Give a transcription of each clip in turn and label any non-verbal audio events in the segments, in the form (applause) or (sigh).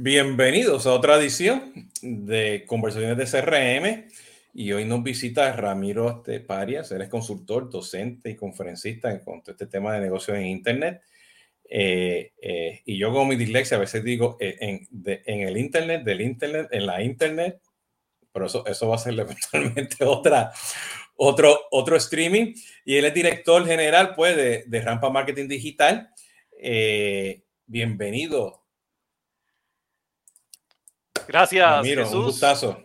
Bienvenidos a otra edición de Conversaciones de CRM y hoy nos visita Ramiro Parias, él es consultor, docente y conferencista en cuanto a este tema de negocios en Internet. Eh, eh, y yo como mi dislexia a veces digo eh, en, en, el Internet, del Internet, en la Internet, pero eso, eso va a ser (laughs) eventualmente otra, otro, otro streaming. Y él es director general pues, de, de Rampa Marketing Digital. bienvenido, Gracias, Jesús. Un gustazo.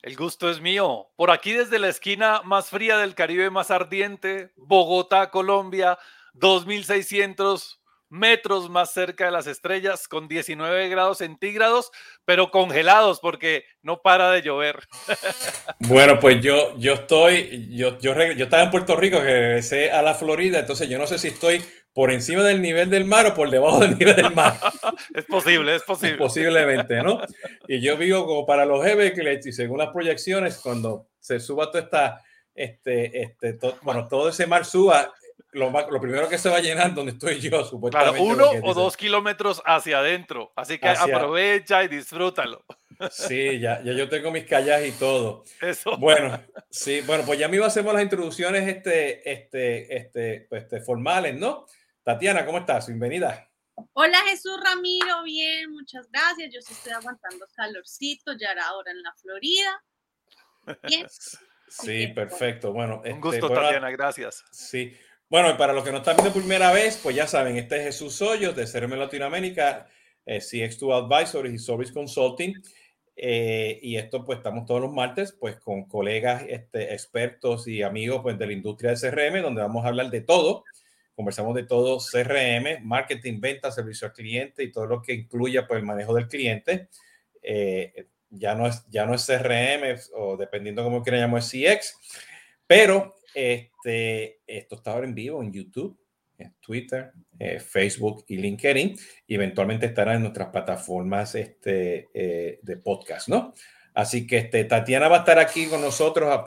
El gusto es mío. Por aquí desde la esquina más fría del Caribe, más ardiente, Bogotá, Colombia, 2600 metros más cerca de las estrellas, con 19 grados centígrados, pero congelados porque no para de llover. (laughs) Bueno, pues yo, yo estoy, yo, yo, yo estaba en Puerto Rico, regresé a la Florida, entonces yo no sé si estoy por encima del nivel del mar o por debajo del nivel del mar. (laughs) es posible, es posible. Posiblemente, ¿no? Y yo vivo como para los Everglades y según las proyecciones, cuando se suba toda esta, este, este, bueno, todo ese mar suba, lo, lo, primero que se va a llenar donde estoy yo, supuestamente. Claro, uno o dos kilómetros hacia adentro. Así que aprovecha y disfrútalo. Sí, ya, ya yo tengo mis callas y todo. Eso. Bueno, sí, bueno, pues ya a hacer las introducciones este, este, este, pues, este, formales, ¿no? Tatiana, ¿cómo estás? Bienvenida. Hola Jesús Ramiro, bien, muchas gracias. Yo sí estoy aguantando calorcito, ya era ahora en la Florida. Bien. (laughs) Sí, perfecto. Bueno, un este, gusto, Tatiana, gracias. Sí. Bueno, para los que no están viendo primera vez, pues ya saben, este es Jesús Hoyos de CRM Latinoamérica, eh, CX2 Advisory y Service Consulting. Eh, y esto, pues estamos todos los martes, pues con colegas, este, expertos y amigos pues, de la industria de CRM, donde vamos a hablar de todo conversamos de todo CRM, marketing, venta, servicio al cliente y todo lo que incluya pues, el manejo del cliente. Eh, ya, no es, ya no es CRM o dependiendo cómo quieran llamar, CX, pero este, esto está ahora en vivo en YouTube, en Twitter, eh, Facebook y LinkedIn y eventualmente estará en nuestras plataformas este, eh, de podcast, ¿no? Así que este, Tatiana va a estar aquí con nosotros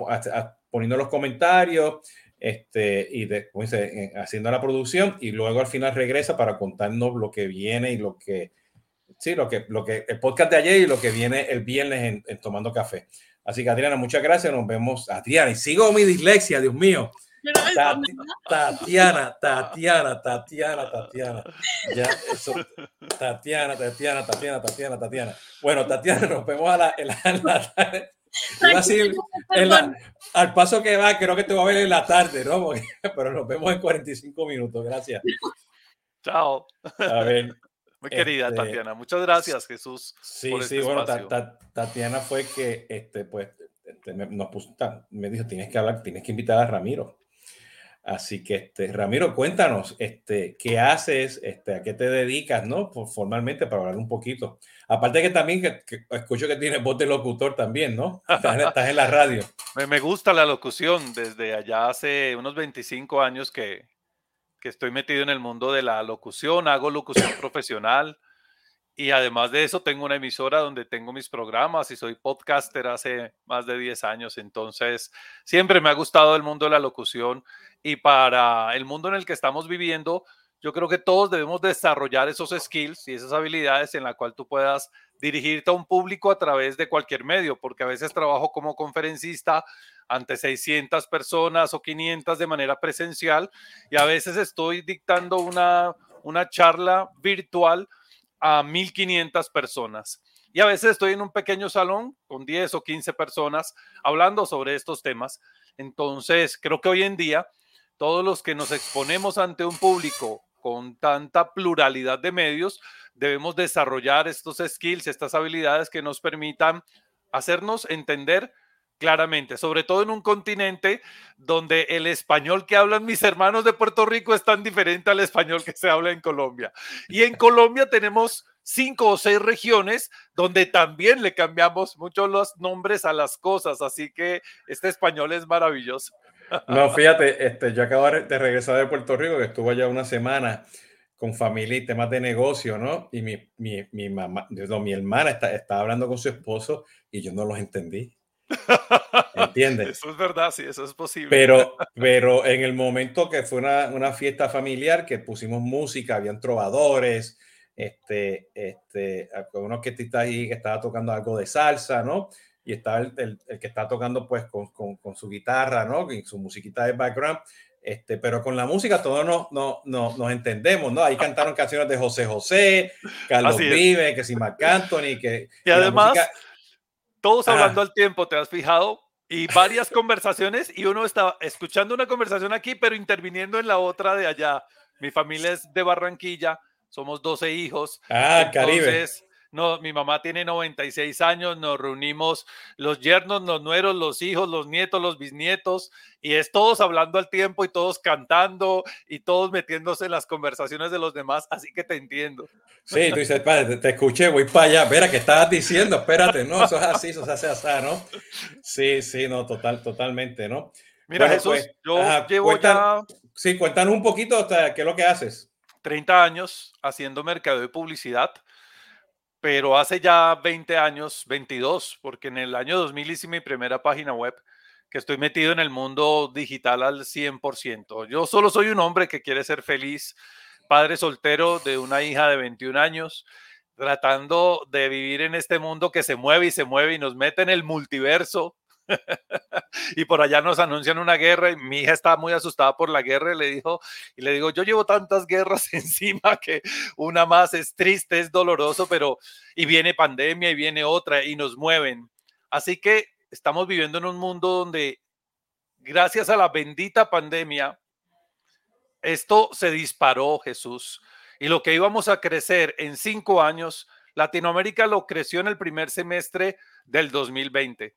poniendo los comentarios, este, y después eh, haciendo la producción y luego al final regresa para contarnos lo que viene y lo que, sí, lo que, lo que, el podcast de ayer y lo que viene el viernes en, Tomando Café. Así que Adriana, muchas gracias, nos vemos, Adriana, y sigo mi dislexia, Dios mío. Tatiana, Tatiana, Tatiana, Tatiana. Ya, eso, Tatiana, Tatiana, Tatiana, Tatiana, Tatiana. Bueno, Tatiana, nos vemos a la, la tarde (laughs) al paso que va, creo que te voy a ver en la tarde, ¿no? (laughs) pero nos vemos en 45 minutos. Gracias. (laughs) Chao. A ver. Muy querida este, Tatiana. Muchas gracias, Jesús. Sí, sí, este bueno, Tatiana fue que este, pues, este, me, nos puso, me dijo, tienes que hablar, tienes que invitar a Ramiro. Así que, este, Ramiro, cuéntanos, este, ¿qué haces? Este, ¿A qué te dedicas, no? Formalmente, para hablar un poquito. Aparte que también que, escucho que tienes voz de locutor también, ¿no? Estás, en (laughs) la radio. Me, gusta la locución desde allá hace unos 25 años que, que estoy metido en el mundo de la locución, hago locución profesional y además de eso tengo una emisora donde tengo mis programas y soy podcaster hace más de 10 años, entonces siempre me ha gustado el mundo de la locución y para el mundo en el que estamos viviendo, yo creo que todos debemos desarrollar esos skills y esas habilidades en la cual tú puedas dirigirte a un público a través de cualquier medio, porque a veces trabajo como conferencista ante 600 personas o 500 de manera presencial y a veces estoy dictando una, una charla virtual a 1500 personas. Y a veces estoy en un pequeño salón con 10 o 15 personas hablando sobre estos temas. Entonces, creo que hoy en día todos los que nos exponemos ante un público con tanta pluralidad de medios, debemos desarrollar estos skills, estas habilidades que nos permitan hacernos entender claramente, sobre todo en un continente donde el español que hablan mis hermanos de Puerto Rico es tan diferente al español que se habla en Colombia. Y en Colombia tenemos cinco o seis regiones donde también le cambiamos mucho los nombres a las cosas, así que este español es maravilloso. No, fíjate, este, yo acabo de regresar de Puerto Rico, que estuvo allá una semana con familia y temas de negocio, ¿no? Y mi, mi, mi mamá, no, mi hermana está, estaba hablando con su esposo y yo no los entendí. ¿Entiendes? Eso es verdad, sí, eso es posible. Pero, (laughs) pero en el momento que fue una, una fiesta familiar, que pusimos música, habían trovadores, este, este, uno que está ahí que estaba tocando algo de salsa, ¿no? Y estaba el, el, que está tocando pues con, con, con, su guitarra, ¿no? Y su musiquita de background. Este, pero con la música todos no, no, no, nos entendemos, ¿no? Ahí cantaron canciones de José José, Carlos Vive, que si Marc Anthony, que... Y, además, todos hablando al tiempo, ¿te has fijado? Y varias conversaciones y uno estaba escuchando una conversación aquí, pero interviniendo en la otra de allá. Mi familia es de Barranquilla, somos 12 hijos. Ah, Caribe. No, mi mamá tiene 96 años, nos reunimos los yernos, los nueros, los hijos, los nietos, los bisnietos, y es todos hablando al tiempo y todos cantando y todos metiéndose en las conversaciones de los demás, así que te entiendo. Sí, tú dices, padre, te, escuché, voy para allá, Espera, ¿qué estabas diciendo? Espérate, no, eso es así, eso se hace así, ¿no? Sí, sí, no, total, totalmente, ¿no? Mira, Jesús, pues, yo llevo ya... Sí, cuéntanos un poquito hasta qué es lo que haces. 30 años haciendo mercado de publicidad pero hace ya 20 años, 22, porque en el año 2000 hice mi primera página web, que estoy metido en el mundo digital al 100%. Yo solo soy un hombre que quiere ser feliz, padre soltero de una hija de 21 años, tratando de vivir en este mundo que se mueve y se mueve y nos mete en el multiverso (laughs) y por allá nos anuncian una guerra y mi hija está muy asustada por la guerra y le dijo y le digo, yo llevo tantas guerras (laughs) encima que una más es triste, es doloroso, pero y viene pandemia y viene otra y nos mueven. Así que estamos viviendo en un mundo donde gracias a la bendita pandemia esto se disparó, Jesús. Y lo que íbamos a crecer en cinco años, Latinoamérica lo creció en el primer semestre del 2020.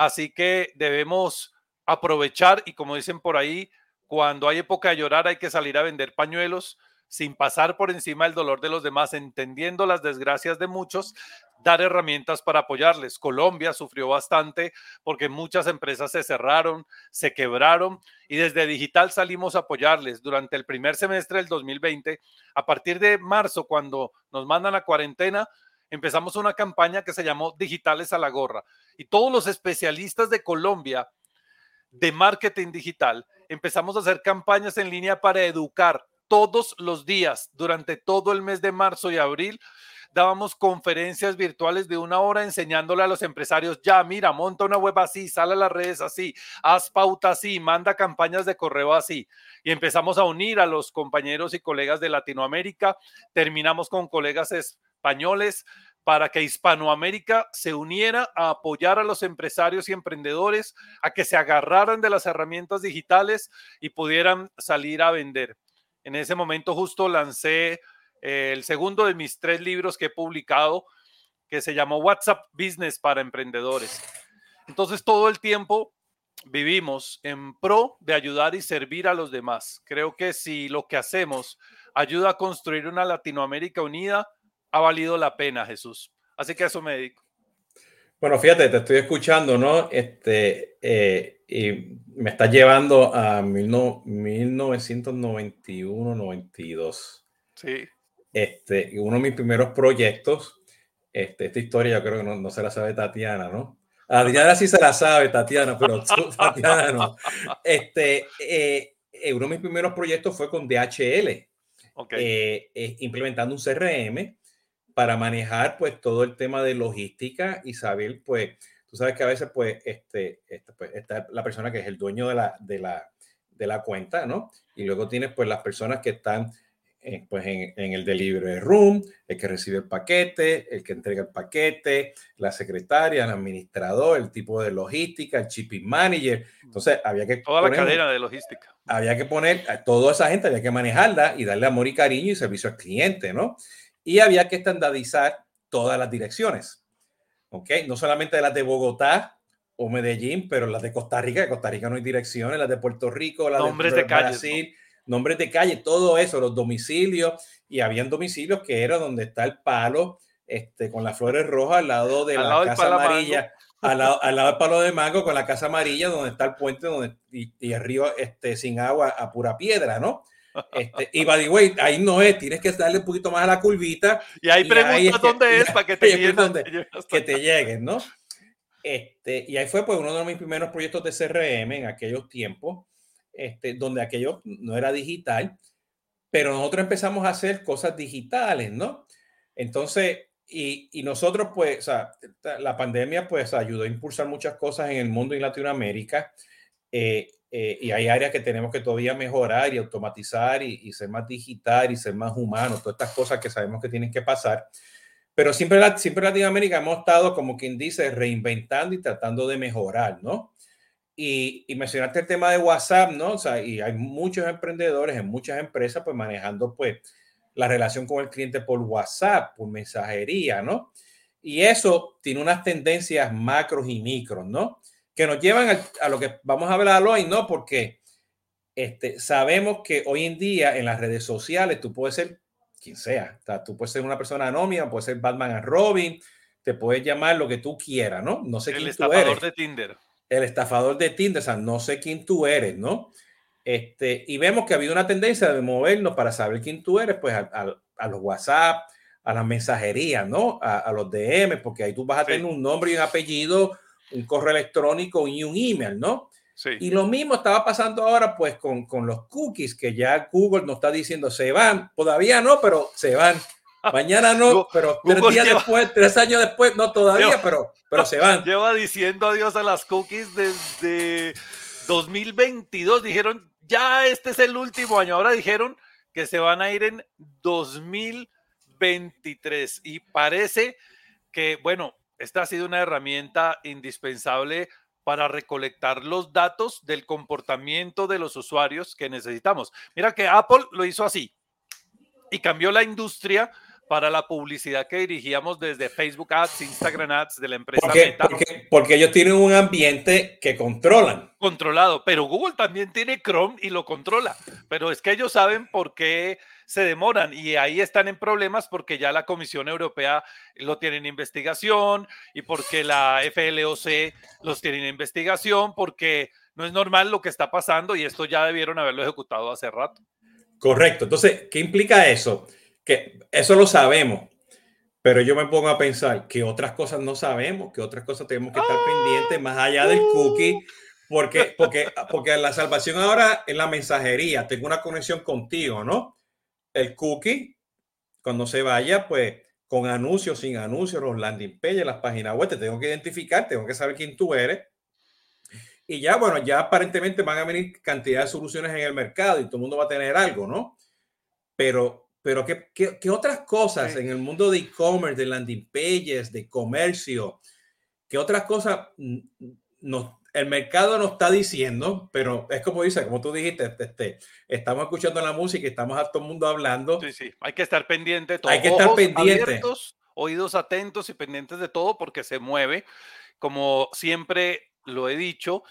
Así que debemos aprovechar y como dicen por ahí, cuando hay época de llorar hay que salir a vender pañuelos sin pasar por encima del dolor de los demás, entendiendo las desgracias de muchos, dar herramientas para apoyarles. Colombia sufrió bastante porque muchas empresas se cerraron, se quebraron y desde digital salimos a apoyarles. Durante el primer semestre del 2020, a partir de marzo, cuando nos mandan a cuarentena, empezamos una campaña que se llamó Digitales a la Gorra. Y todos los especialistas de Colombia de marketing digital empezamos a hacer campañas en línea para educar todos los días durante todo el mes de marzo y abril. Dábamos conferencias virtuales de una hora enseñándole a los empresarios, ya, mira, monta una web así, sale a las redes así, haz pauta así, manda campañas de correo así. Y empezamos a unir a los compañeros y colegas de Latinoamérica. Terminamos con colegas españoles para que Hispanoamérica se uniera a apoyar a los empresarios y emprendedores a que se agarraran de las herramientas digitales y pudieran salir a vender. En ese momento justo lancé eh, el segundo de mis tres libros que he publicado, que se llamó WhatsApp Business para Emprendedores. Entonces todo el tiempo vivimos en pro de ayudar y servir a los demás. Creo que si lo que hacemos ayuda a construir una Latinoamérica unida, ha valido la pena, Jesús. Así que a eso me dedico. Bueno, fíjate, te estoy escuchando, ¿no? Este, eh, y me está llevando a 1991, 92. Sí. Este, uno de mis primeros proyectos, este, esta historia yo creo que no, no se la sabe Tatiana, ¿no? Adriana sí se la sabe, Tatiana, pero tú, (laughs) Tatiana, no. Este, eh, eh, uno de mis primeros proyectos fue con DHL, okay. implementando un CRM para manejar pues todo el tema de logística y saber pues, tú sabes que a veces pues, este, este, pues está la persona que es el dueño de la, de la, de la cuenta, ¿no? Y luego tienes pues las personas que están en, pues en, en, el delivery room, el que recibe el paquete, el que entrega el paquete, la secretaria, el administrador, el tipo de logística, el shipping manager. Entonces había que... Toda la cadena de logística. Había que poner a toda esa gente, había que manejarla y darle amor y cariño y servicio al cliente, ¿no? Y había que estandarizar todas las direcciones. ¿Ok? No solamente las de Bogotá o Medellín, pero las de Costa Rica, de Costa Rica no hay direcciones, las de Puerto Rico, las nombres de, de Brasil, nombres de calle, todo eso, los domicilios, y habían domicilios que era donde está el palo, este, con las flores rojas al lado de la casa amarilla, al lado, al lado, del palo de mango con la casa amarilla, donde está el puente donde, y, y el río este, sin agua a pura piedra, ¿no? Este, y by the way, ahí no es, tienes que darle un poquito más a la curvita. Y ahí preguntas dónde es para que te (laughs) lleguen. Que te lleguen, ¿no? Este, y ahí fue pues uno de mis primeros proyectos de CRM en aquellos tiempos, este, donde aquello no era digital, pero nosotros empezamos a hacer cosas digitales, ¿no? Entonces, y, y, nosotros, pues, o sea, la pandemia, pues, ayudó a impulsar muchas cosas en el mundo y Latinoamérica. Eh, eh, y hay áreas que tenemos que todavía mejorar y automatizar y, y, ser más digital y ser más humano, todas estas cosas que sabemos que tienen que pasar. Pero siempre, siempre Latinoamérica hemos estado, como quien dice, reinventando y tratando de mejorar, ¿no? Y, y, mencionaste el tema de WhatsApp, ¿no? O sea, y hay muchos emprendedores en muchas empresas, pues manejando, pues, la relación con el cliente por WhatsApp, por mensajería, ¿no? Y eso tiene unas tendencias macros y micros, ¿no? Que nos llevan a, a lo que vamos a hablar hoy, ¿no? Porque este, sabemos que hoy en día en las redes sociales tú puedes ser quien sea. O sea tú puedes ser una persona anónima, puedes ser Batman and Robin, te puedes llamar lo que tú quieras, ¿no? No sé el quién tú eres. de Tinder el estafador de Tinder, o sea, no sé quién tú eres, ¿no? Este, y vemos que ha habido una tendencia de movernos para saber quién tú eres, pues a, a, a los WhatsApp, a las mensajerías, ¿no? A, a, los DM, porque ahí tú vas a tener un nombre y un apellido, un correo electrónico y un email, ¿no? Sí. Y lo mismo estaba pasando ahora, pues, con, con los cookies, que ya Google nos está diciendo, se van, todavía no, pero se van. (laughs) Mañana no, pero tres días lleva, después, tres años después, no todavía, lleva, pero, pero se van. Lleva diciendo adiós a las cookies desde 2022. Dijeron, ya este es el último año. Ahora dijeron que se van a ir en 2023. Y parece que, bueno, esta ha sido una herramienta indispensable para recolectar los datos del comportamiento de los usuarios que necesitamos. Mira que Apple lo hizo así y cambió la industria para la publicidad que dirigíamos desde Facebook Ads, Instagram Ads de la empresa porque, Meta. Porque, porque, ellos tienen un ambiente que controlan. Controlado, pero Google también tiene Chrome y lo controla. Pero es que ellos saben por qué se demoran y ahí están en problemas porque ya la Comisión Europea lo tiene en investigación y porque la FLOC los tiene en investigación porque no es normal lo que está pasando y esto ya debieron haberlo ejecutado hace rato. Correcto. Entonces, ¿qué implica eso? Que eso lo sabemos, pero yo me pongo a pensar que otras cosas no sabemos, que otras cosas tenemos que estar ¡Ah! pendientes más allá del cookie, porque, porque, porque la salvación ahora es la mensajería, tengo una conexión contigo, ¿no? El cookie, cuando se vaya, pues con anuncios, sin anuncios, los landing pages, las páginas web, te tengo que identificar, tengo que saber quién tú eres. Y ya, bueno, ya aparentemente van a venir cantidad de soluciones en el mercado y todo el mundo va a tener algo, ¿no? Pero pero ¿qué, qué, qué otras cosas sí. en el mundo de e-commerce, de landing pages, de comercio, qué otras cosas nos, el mercado nos está diciendo, pero es como dice, como tú dijiste, este, estamos escuchando la música, estamos a todo el mundo hablando. Sí, sí, hay que estar pendiente. Todo. Hay que estar pendiente. Oídos atentos y pendientes de todo porque se mueve. Como siempre lo he dicho,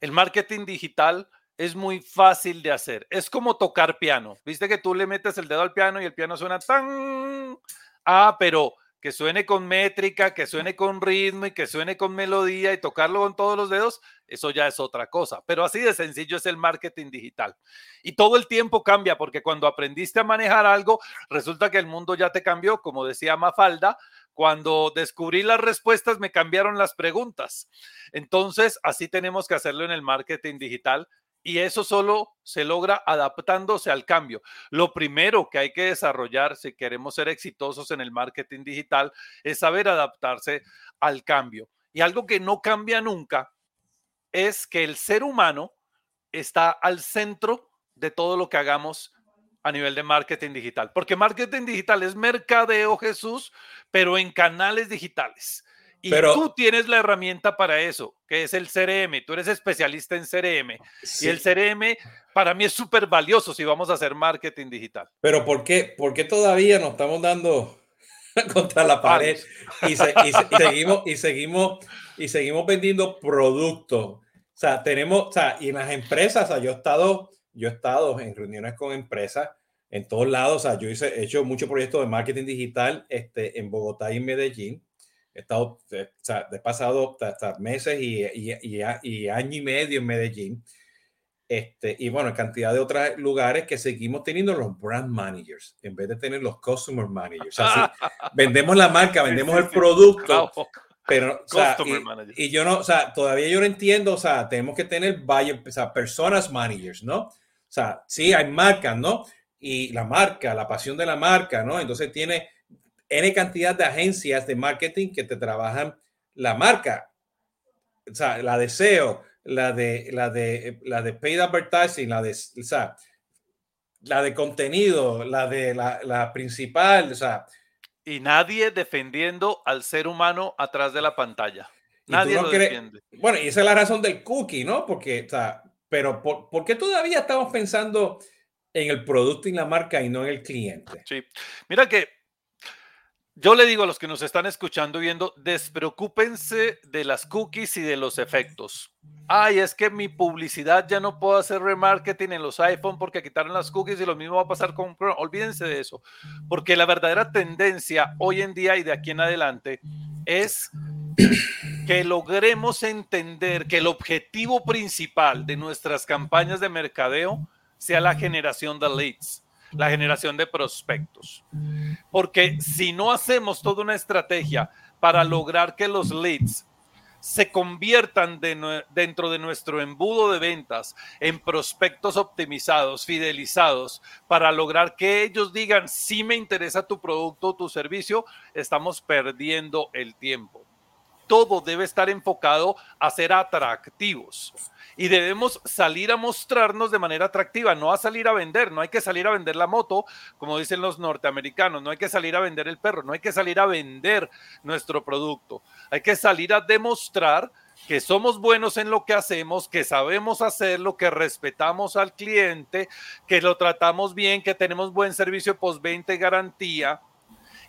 el marketing digital es muy fácil de hacer. Es como tocar piano. Viste que tú le metes el dedo al piano y el piano suena tan... Ah, pero que suene con métrica, que suene con ritmo y que suene con melodía y tocarlo con todos los dedos, eso ya es otra cosa. Pero así de sencillo es el marketing digital. Y todo el tiempo cambia porque cuando aprendiste a manejar algo, resulta que el mundo ya te cambió, como decía Mafalda, cuando descubrí las respuestas me cambiaron las preguntas. Entonces, así tenemos que hacerlo en el marketing digital y eso solo se logra adaptándose al cambio. Lo primero que hay que desarrollar si queremos ser exitosos en el marketing digital es saber adaptarse al cambio. Y algo que no cambia nunca es que el ser humano está al centro de todo lo que hagamos a nivel de marketing digital. Porque marketing digital es mercadeo, Jesús, pero en canales digitales. Y Pero, tú tienes la herramienta para eso, que es el CRM. Tú eres especialista en CRM. Sí. Y el CRM para mí es súper valioso si vamos a hacer marketing digital. Pero ¿por qué, por qué todavía nos estamos dando (laughs) contra la pared y, se, y, y, seguimos, y, seguimos, y seguimos vendiendo productos? O sea, tenemos, o sea, y en las empresas, o sea, yo he estado, yo he estado en reuniones con empresas en todos lados. O sea, yo hice, he hecho muchos proyectos de marketing digital este, en Bogotá y en Medellín he estado, o sea, he pasado hasta meses y, y, y, y, año y medio en Medellín. Este, y bueno, cantidad de otros lugares que seguimos teniendo los brand managers en vez de tener los customer managers. (laughs) Vendemos la marca, vendemos el producto, pero o sea, y, y, yo no, o sea, todavía yo no entiendo, o sea, tenemos que tener buyer, o sea, personas managers, ¿no? O sea, sí hay marcas, ¿no? Y la marca, la pasión de la marca, ¿no? Entonces tiene N cantidad de agencias de marketing que te trabajan la marca. O sea, la de SEO, la de, la de, la de paid advertising, la de, o sea, la de contenido, la de la, la principal, o sea. Y nadie defendiendo al ser humano atrás de la pantalla. Nadie lo defiende. Bueno, y esa es la razón del cookie, ¿no? Porque, o sea, pero ¿por, ¿por, qué todavía estamos pensando en el producto y la marca y no en el cliente? Sí, mira que yo le digo a los que nos están escuchando y viendo, despreocúpense de las cookies y de los efectos. Ay, es que mi publicidad ya no puedo hacer remarketing en los iPhone porque quitaron las cookies y lo mismo va a pasar con Chrome. Olvídense de eso, porque la verdadera tendencia hoy en día y de aquí en adelante es que logremos entender que el objetivo principal de nuestras campañas de mercadeo sea la generación de leads la generación de prospectos. Porque si no hacemos toda una estrategia para lograr que los leads se conviertan dentro de nuestro embudo de ventas en prospectos optimizados, fidelizados, para lograr que ellos digan, si me interesa tu producto o tu servicio, estamos perdiendo el tiempo. Todo debe estar enfocado a ser atractivos y debemos salir a mostrarnos de manera atractiva, no a salir a vender, no hay que salir a vender la moto, como dicen los norteamericanos, no hay que salir a vender el perro, no hay que salir a vender nuestro producto, hay que salir a demostrar que somos buenos en lo que hacemos, que sabemos hacerlo, que respetamos al cliente, que lo tratamos bien, que tenemos buen servicio post-20 garantía.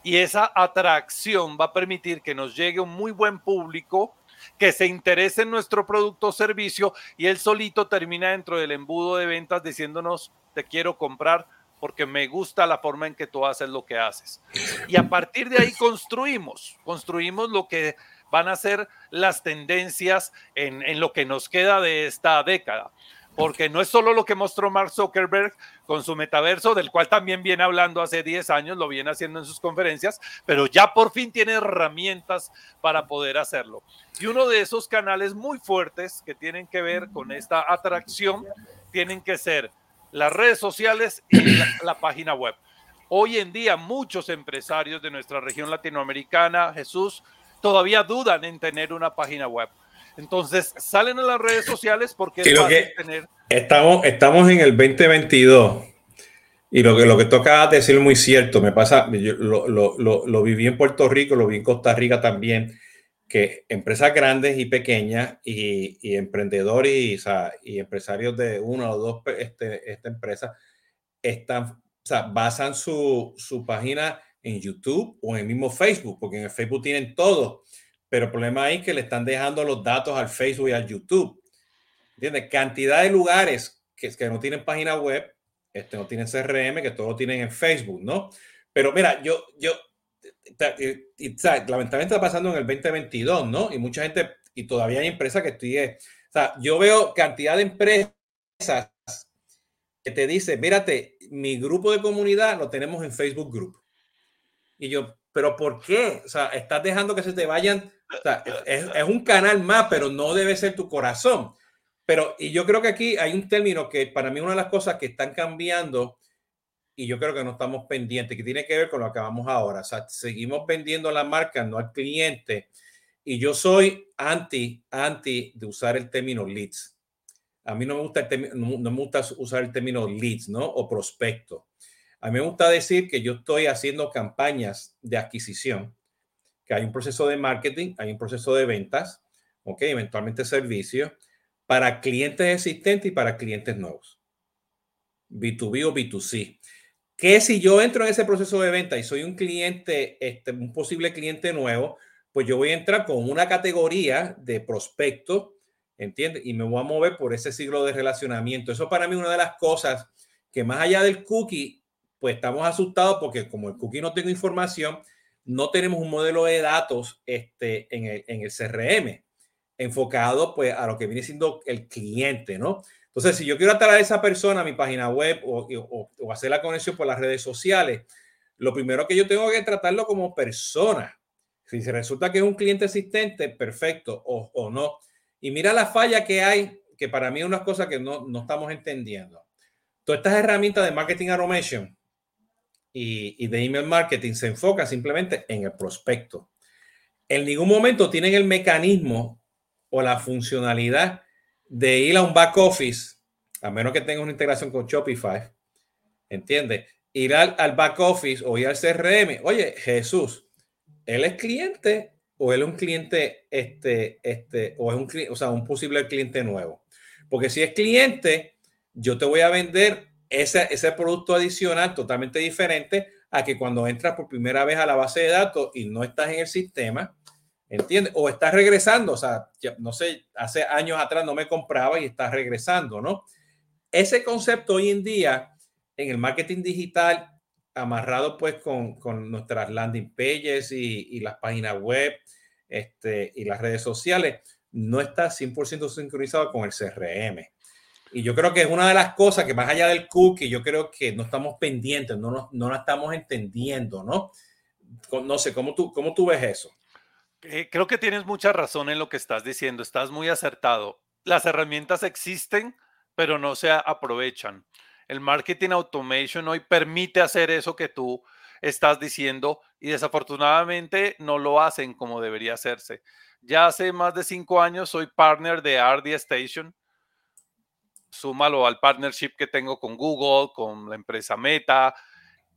Y esa atracción va a permitir que nos llegue un muy buen público que se interese en nuestro producto o servicio y él solito termina dentro del embudo de ventas diciéndonos, te quiero comprar porque me gusta la forma en que tú haces lo que haces. Y a partir de ahí construimos, construimos lo que van a ser las tendencias en, en lo que nos queda de esta década porque no es solo lo que mostró Mark Zuckerberg con su metaverso, del cual también viene hablando hace 10 años, lo viene haciendo en sus conferencias, pero ya por fin tiene herramientas para poder hacerlo. Y uno de esos canales muy fuertes que tienen que ver con esta atracción, tienen que ser las redes sociales y la, la página web. Hoy en día muchos empresarios de nuestra región latinoamericana, Jesús, todavía dudan en tener una página web entonces salen a las redes sociales porque es fácil tener. Estamos, estamos en el 2022 y lo que, lo que toca decir es muy cierto. Me pasa, yo lo, lo, lo, lo, viví en Puerto Rico, lo vi en Costa Rica también, que empresas grandes y pequeñas y, y emprendedores y, o sea, y, empresarios de una o dos este, esta empresa están, o sea, basan su, su página en YouTube o en el mismo Facebook, porque en el Facebook tienen todo pero el problema es que le están dejando los datos al Facebook y al YouTube. ¿Entiendes? Cantidad de lugares que, que no tienen página web, este, no tienen CRM, que todo lo tienen en Facebook, ¿no? Pero mira, yo, yo, lamentablemente está pasando en el 2022, ¿no? Y mucha gente, y todavía hay empresas que estoy, o sea, yo veo cantidad de empresas que te dicen, mírate, mi grupo de comunidad lo tenemos en Facebook Group. Y yo, pero ¿por qué? O sea, estás dejando que se te vayan es, un canal más, pero no debe ser tu corazón. Pero, y yo creo que aquí hay un término que para mí una de las cosas que están cambiando, y yo creo que no estamos pendientes, que tiene que ver con lo que vamos ahora. O sea, seguimos vendiendo la marca, no al cliente. Y yo soy anti, anti de usar el término leads. A mí no me gusta, no, me gusta usar el término leads, ¿no? O prospecto. A mí me gusta decir que yo estoy haciendo campañas de adquisición que hay un proceso de marketing, hay un proceso de ventas, ok, eventualmente servicios, para clientes existentes y para clientes nuevos. B2B o B2C. Que si yo entro en ese proceso de venta y soy un cliente, este, un posible cliente nuevo, pues yo voy a entrar con una categoría de prospecto, ¿entiendes? Y me voy a mover por ese siglo de relacionamiento. Eso para mí es una de las cosas que más allá del cookie, pues estamos asustados porque como el cookie no tengo información, no tenemos un modelo de datos este, en, el, en el CRM enfocado pues a lo que viene siendo el cliente, ¿no? Entonces, si yo quiero atraer a esa persona a mi página web o, o, hacer la conexión por las redes sociales, lo primero que yo tengo que tratarlo como persona. Si se resulta que es un cliente existente, perfecto, o, o no. Y mira la falla que hay, que para mí es una cosa que no, no estamos entendiendo. Todas estas herramientas de marketing automation y, de email marketing se enfoca simplemente en el prospecto. En ningún momento tienen el mecanismo o la funcionalidad de ir a un back office, a menos que tenga una integración con Shopify, ¿entiendes? Ir al, al back office o ir al CRM. Oye, Jesús, él es cliente o él es un cliente, este, este, o es un, o sea, un posible cliente nuevo. Porque si es cliente, yo te voy a vender ese, ese producto adicional totalmente diferente a que cuando entras por primera vez a la base de datos y no estás en el sistema, ¿entiendes? O estás regresando, o sea, no sé, hace años atrás no me compraba y estás regresando, ¿no? Ese concepto hoy en día en el marketing digital amarrado pues con, con nuestras landing pages y, y, las páginas web este, y las redes sociales, no está 100% sincronizado con el CRM. Y yo creo que es una de las cosas que más allá del cookie, yo creo que no estamos pendientes, no, no, no la estamos entendiendo, ¿no? No sé, ¿cómo tú, cómo tú ves eso? Eh, creo que tienes mucha razón en lo que estás diciendo, estás muy acertado. Las herramientas existen, pero no se aprovechan. El marketing automation hoy permite hacer eso que tú estás diciendo y desafortunadamente no lo hacen como debería hacerse. Ya hace más de cinco años soy partner de RD Station. Súmalo al partnership que tengo con Google, con la empresa Meta,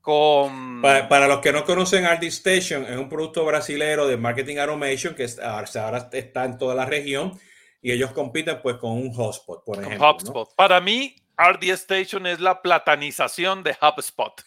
con... Para, los que no conocen RD Station, es un producto brasilero de marketing automation que ahora está en toda la región y ellos compiten pues con un hotspot, por ejemplo. HubSpot. Para mí, RD Station es la platanización de HubSpot.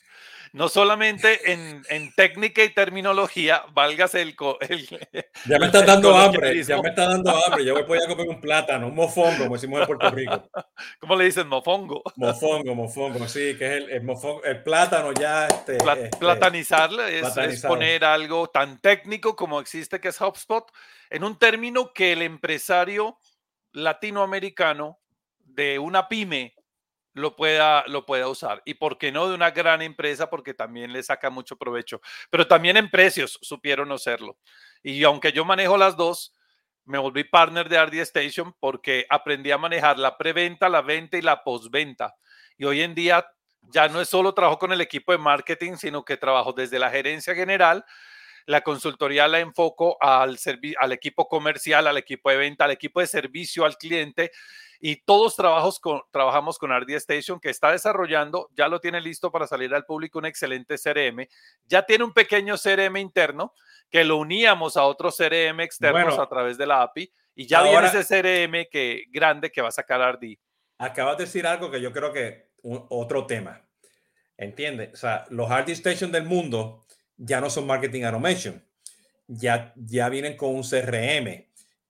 No solamente en, en técnica y terminología, válgase el, el (laughs) Ya me está dando hambre, ya me está dando hambre. Yo voy a comer un plátano, un mofongo, como decimos en Puerto Rico. (laughs) ¿Cómo le dicen mofongo? Mofongo, mofongo, sí, que es el, mofongo, el plátano ya. Este, este platanizarle es, es poner algo tan técnico como existe que es HubSpot en un término que el empresario latinoamericano de una pyme lo pueda, lo pueda usar. Y por qué no de una gran empresa, porque también le saca mucho provecho. Pero también en precios supieron hacerlo. Y aunque yo manejo las dos, me volví partner de RD Station porque aprendí a manejar la preventa, la venta y la postventa. Y hoy en día ya no es solo trabajo con el equipo de marketing, sino que trabajo desde la gerencia general. La consultoría la enfoco al, al equipo comercial, al equipo de venta, al equipo de servicio al cliente y todos trabajos con, trabajamos con RD Station que está desarrollando, ya lo tiene listo para salir al público un excelente CRM, ya tiene un pequeño CRM interno que lo uníamos a otros CRM externos a través de la API y ya viene ese CRM que, grande que va a sacar RD. Acabas de decir algo que yo creo que otro tema. ¿Entiendes? O sea, los RD Station del mundo ya no son marketing automation. Ya, ya vienen con un CRM.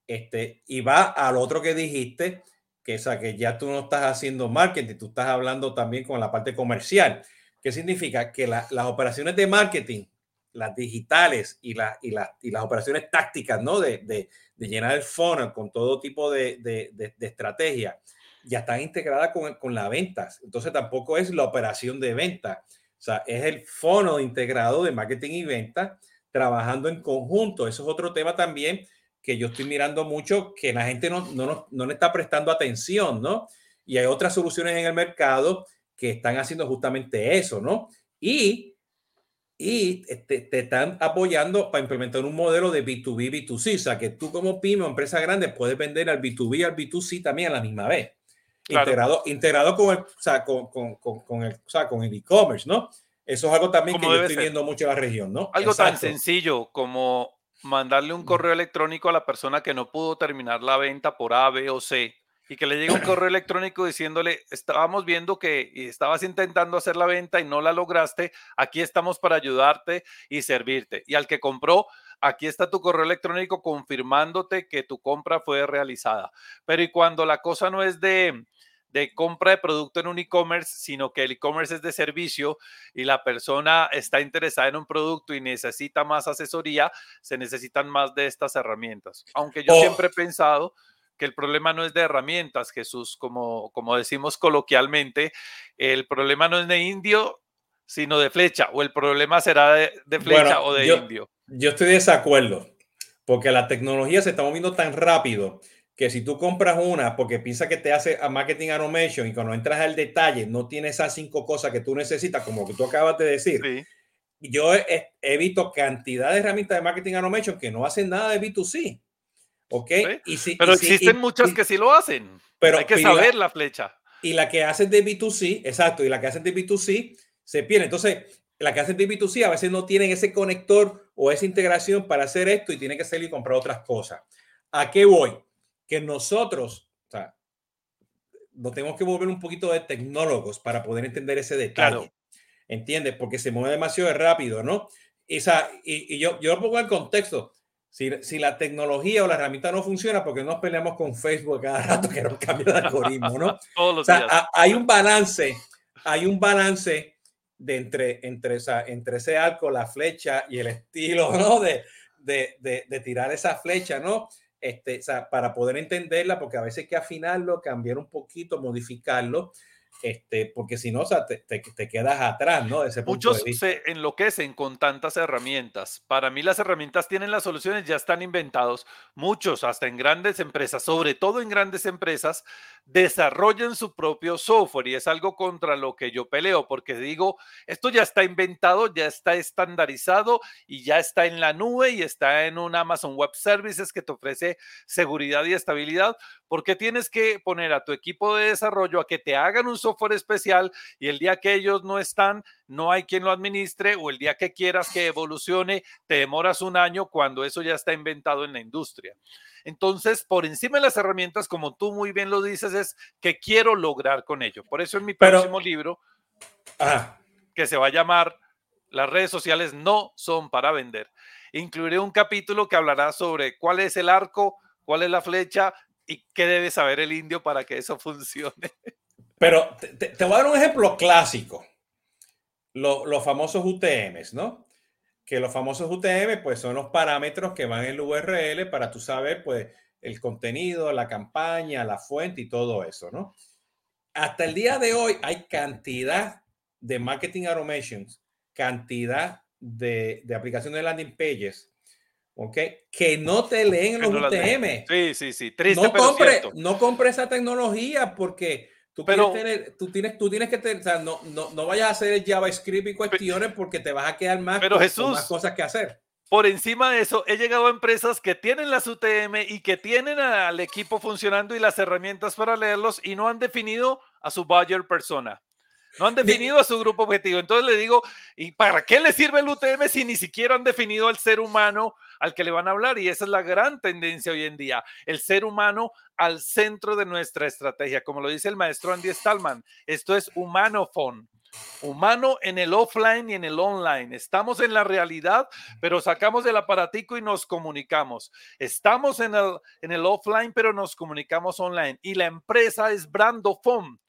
Este, y va al otro que dijiste, que, o que ya tú no estás haciendo marketing, tú estás hablando también con la parte comercial. ¿Qué significa? Que las operaciones de marketing, las digitales y, y, y las operaciones tácticas, ¿no? De, de, llenar el funnel con todo tipo de, de estrategia, ya están integradas con, con la ventas. Entonces tampoco es la operación de venta. O sea, es el funnel integrado de marketing y venta trabajando en conjunto. Eso es otro tema también que yo estoy mirando mucho que la gente no, no, no le está prestando atención, ¿no? Y hay otras soluciones en el mercado que están haciendo justamente eso, ¿no? Y, y te, te están apoyando para implementar un modelo de B2B, B2C, o sea, que tú como pyme o empresa grande puedes vender al B2B y al B2C también a la misma vez. Integrado, integrado con el, o sea, con, con, con, el, o sea, con el e-commerce, ¿no? Eso es algo también que yo estoy viendo mucho en la región, ¿no? Algo tan sencillo como mandarle un correo electrónico a la persona que no pudo terminar la venta por A, B o C y que le llegue un correo electrónico diciéndole, estábamos viendo que estabas intentando hacer la venta y no la lograste, aquí estamos para ayudarte y servirte. Y al que compró, aquí está tu correo electrónico confirmándote que tu compra fue realizada. Pero y cuando la cosa no es de, de compra de producto en un e-commerce, sino que el e-commerce es de servicio y la persona está interesada en un producto y necesita más asesoría, se necesitan más de estas herramientas. Aunque yo siempre he pensado que el problema no es de herramientas, Jesús, como, como decimos coloquialmente, el problema no es de indio, sino de flecha, o el problema será de, flecha o de indio. Yo estoy de desacuerdo, porque la tecnología se está moviendo tan rápido que si tú compras una porque piensa que te hace a marketing automation y cuando entras al detalle no tiene esas cinco cosas que tú necesitas, como que tú acabas de decir, yo he, visto cantidad de herramientas de marketing automation que no hacen nada de B2C. ¿Ok? Y si, pero existen muchas que sí lo hacen. Pero hay que saber la, flecha. Y la que hacen de B2C, exacto, y la que hacen de B2C se pierde. Entonces, la que hacen de B2C a veces no tienen ese conector o esa integración para hacer esto y tienen que salir y comprar otras cosas. ¿A qué voy? Que nosotros, o sea, nos tenemos que volver un poquito de tecnólogos para poder entender ese detalle. ¿Entiendes? Porque se mueve demasiado rápido, ¿no? Esa, y, yo, yo pongo el contexto. Si, si, la tecnología o la herramienta no funciona, porque nos peleamos con Facebook cada rato que nos cambia el algoritmo, ¿no? (laughs) o sea, hay un balance, hay un balance de entre, entre, esa, entre ese arco, la flecha y el estilo, (laughs) ¿no? De, de, de, tirar esa flecha, ¿no? Este, para poder entenderla, porque a veces hay que afinarlo, cambiar un poquito, modificarlo este, porque si no, o sea, te, te, quedas atrás, ¿no? ese Muchos se enloquecen con tantas herramientas. Para mí las herramientas tienen las soluciones, ya están inventados. Muchos, hasta en grandes empresas, sobre todo en grandes empresas, desarrollan su propio software y es algo contra lo que yo peleo, porque digo, esto ya está inventado, ya está estandarizado y ya está en la nube y está en un Amazon Web Services que te ofrece seguridad y estabilidad. ¿Por qué tienes que poner a tu equipo de desarrollo a que te hagan un software especial y el día que ellos no están, no hay quien lo administre o el día que quieras que evolucione, te demoras un año cuando eso ya está inventado en la industria? Entonces, por encima de las herramientas, como tú muy bien lo dices, es que quiero lograr con ello. Por eso en mi próximo libro, que se va a llamar Las redes sociales no son para vender, incluiré un capítulo que hablará sobre cuál es el arco, cuál es la flecha ¿Y qué debe saber el indio para que eso funcione? Pero te, voy a dar un ejemplo clásico. los famosos UTMs, ¿no? Que los famosos UTM, pues son los parámetros que van en el URL para tú saber, pues, el contenido, la campaña, la fuente y todo eso, ¿no? Hasta el día de hoy hay cantidad de marketing automations, cantidad de, de aplicaciones de landing pages ¿ok? Que no te leen los UTM. Sí, sí, sí. Triste, no, compre, no compre esa tecnología porque tú, pero, tener, tú, tienes, tú tienes que tener, o sea, no, no, no vayas a hacer el JavaScript y cuestiones porque te vas a quedar más, pero Jesús, más cosas que hacer. Por encima de eso, he llegado a empresas que tienen las UTM y que tienen al equipo funcionando y las herramientas para leerlos y no han definido a su buyer persona. No han definido a su grupo objetivo. Entonces le digo, ¿y para qué le sirve el UTM si ni siquiera han definido al ser humano al que le van a hablar? Y esa es la gran tendencia hoy en día, el ser humano al centro de nuestra estrategia. Como lo dice el maestro Andy Stallman, esto es humanofon. Humano en el offline y en el online. Estamos en la realidad, pero sacamos el aparatico y nos comunicamos. Estamos en el, en el offline, pero nos comunicamos online. Y la empresa es Brandofon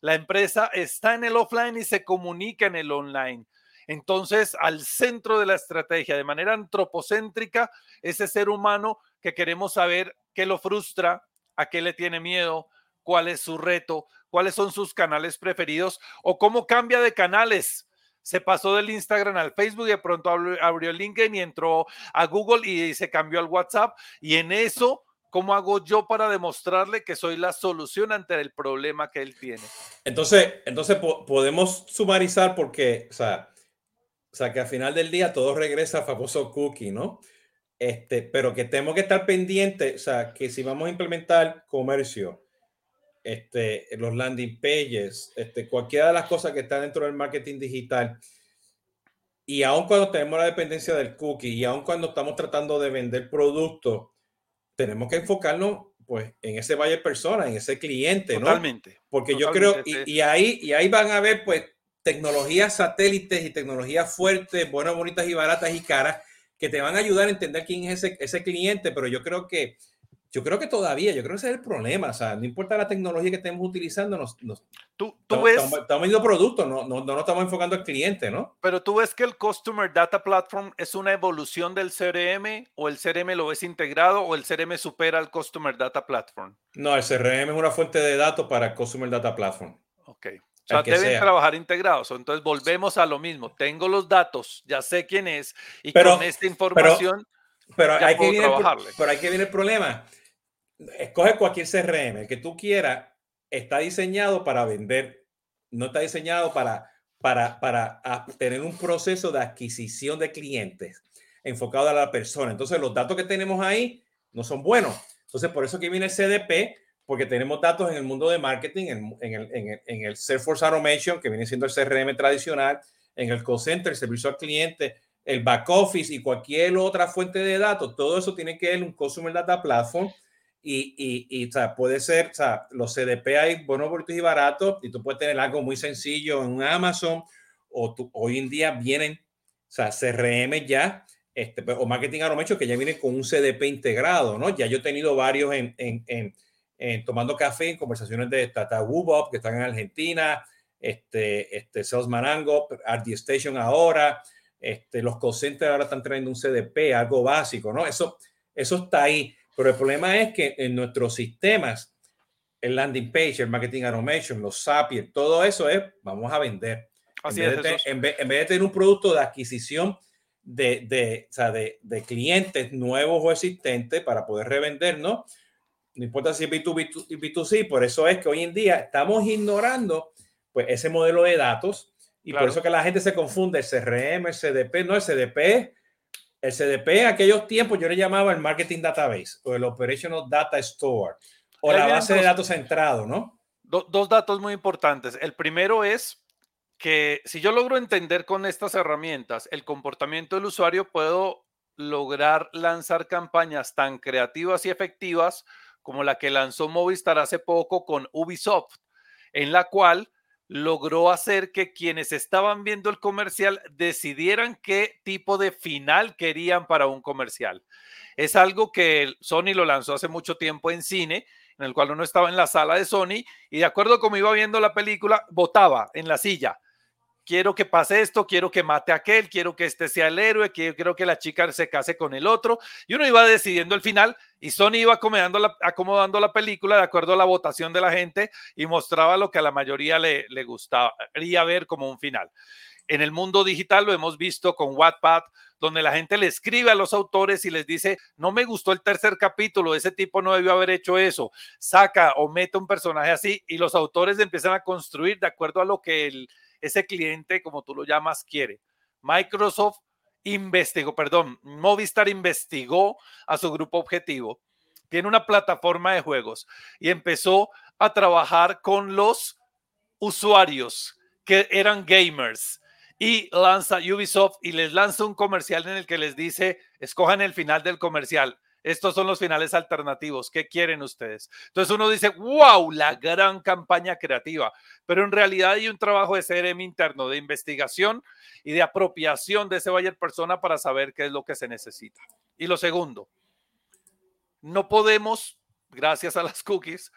la empresa está en el offline y se comunica en el online. Entonces, al centro de la estrategia, de manera antropocéntrica, ese ser humano que queremos saber qué lo frustra, a qué le tiene miedo, cuál es su reto, cuáles son sus canales preferidos o cómo cambia de canales. Se pasó del Instagram al Facebook y de pronto abrió LinkedIn y entró a Google y se cambió al WhatsApp. Y en eso ¿Cómo hago yo para demostrarle que soy la solución ante el problema que él tiene? Entonces, entonces podemos sumarizar porque, o sea, o sea, que al final del día todo regresa al famoso cookie, ¿no? Este, pero que tenemos que estar pendientes, o sea, que si vamos a implementar comercio, este, los landing pages, este, cualquiera de las cosas que están dentro del marketing digital, y aun cuando tenemos la dependencia del cookie, y aun cuando estamos tratando de vender productos, tenemos que enfocarnos pues en ese buyer persona, en ese cliente, totalmente, Porque yo creo, y, ahí, y ahí van a ver pues tecnologías satélites y tecnologías fuertes, buenas, bonitas y baratas y caras, que te van a ayudar a entender quién es ese, ese cliente, pero yo creo que yo creo que todavía, yo creo que ese es el problema. O sea, no importa la tecnología que estemos utilizando, nos, tú, tú ves, estamos, vendiendo productos, no, no, no, nos estamos enfocando al cliente, ¿no? Pero tú ves que el Customer Data Platform es una evolución del CRM o el CRM lo ves integrado o el CRM supera al Customer Data Platform. No, el CRM es una fuente de datos para el Customer Data Platform. Ok. Sea, deben trabajar integrados. Entonces volvemos a lo mismo. Tengo los datos, ya sé quién es y con esta información. Pero, hay que viene pero hay que viene el problema escoge cualquier CRM, el que tú quieras, está diseñado para vender, no está diseñado para, para, para tener un proceso de adquisición de clientes enfocado a la persona. Entonces, los datos que tenemos ahí no son buenos. Entonces, por eso que viene el CDP, porque tenemos datos en el mundo de marketing, en, en, el, en, el, en el Salesforce Automation, que viene siendo el CRM tradicional, en el call center, el servicio al cliente, el back office y cualquier otra fuente de datos. Todo eso tiene que ver un Customer Data Platform y, y, y o sea, puede ser, o sea, los CDP hay buenos, bonitos y baratos y tú puedes tener algo muy sencillo en un Amazon o tú, hoy en día vienen, o sea, CRM ya este, o marketing aromecho que ya viene con un CDP integrado, ¿no? Ya yo he tenido varios en, en, en, tomando café en conversaciones de Tata Wubop, que están en Argentina, este, este Sales Marango, RD Station ahora, este, los call ahora están trayendo un CDP, algo básico, ¿no? Eso, eso está ahí. Pero el problema es que en nuestros sistemas, el landing page, el marketing automation, los Zapier, todo eso es, vamos a vender. Así en, es, vez de, en, vez, en, vez de, tener un producto de adquisición de, de, o sea, de, de, clientes nuevos o existentes para poder revender, ¿no? No importa si es B2B, B2C, por eso es que hoy en día estamos ignorando pues, ese modelo de datos y claro. por eso que la gente se confunde el CRM, el CDP, no el CDP. El CDP en aquellos tiempos yo le llamaba el Marketing Database o el Operational Data Store o la base de datos centrado, ¿no? Do, dos datos muy importantes. El primero es que si yo logro entender con estas herramientas el comportamiento del usuario, puedo lograr lanzar campañas tan creativas y efectivas como la que lanzó Movistar hace poco con Ubisoft, en la cual logró hacer que quienes estaban viendo el comercial decidieran qué tipo de final querían para un comercial. Es algo que Sony lo lanzó hace mucho tiempo en cine, en el cual uno estaba en la sala de Sony y de acuerdo a cómo iba viendo la película, votaba en la silla quiero que pase esto, quiero que mate a aquel, quiero que este sea el héroe, quiero, que la chica se case con el otro. Y uno iba decidiendo el final y Sony iba acomodando la, acomodando la película de acuerdo a la votación de la gente y mostraba lo que a la mayoría le, le gustaría ver como un final. En el mundo digital lo hemos visto con Wattpad, donde la gente le escribe a los autores y les dice, no me gustó el tercer capítulo, ese tipo no debió haber hecho eso, saca o mete un personaje así y los autores empiezan a construir de acuerdo a lo que el, ese cliente, como tú lo llamas, quiere. Microsoft investigó, perdón, Movistar investigó a su grupo objetivo, tiene una plataforma de juegos y empezó a trabajar con los usuarios que eran gamers y lanza Ubisoft y les lanza un comercial en el que les dice, escojan el final del comercial. Estos son los finales alternativos. ¿Qué quieren ustedes? Entonces uno dice, wow, la gran campaña creativa. Pero en realidad hay un trabajo de CRM interno, de investigación y de apropiación de ese buyer persona para saber qué es lo que se necesita. Y lo segundo, no podemos, gracias a las cookies,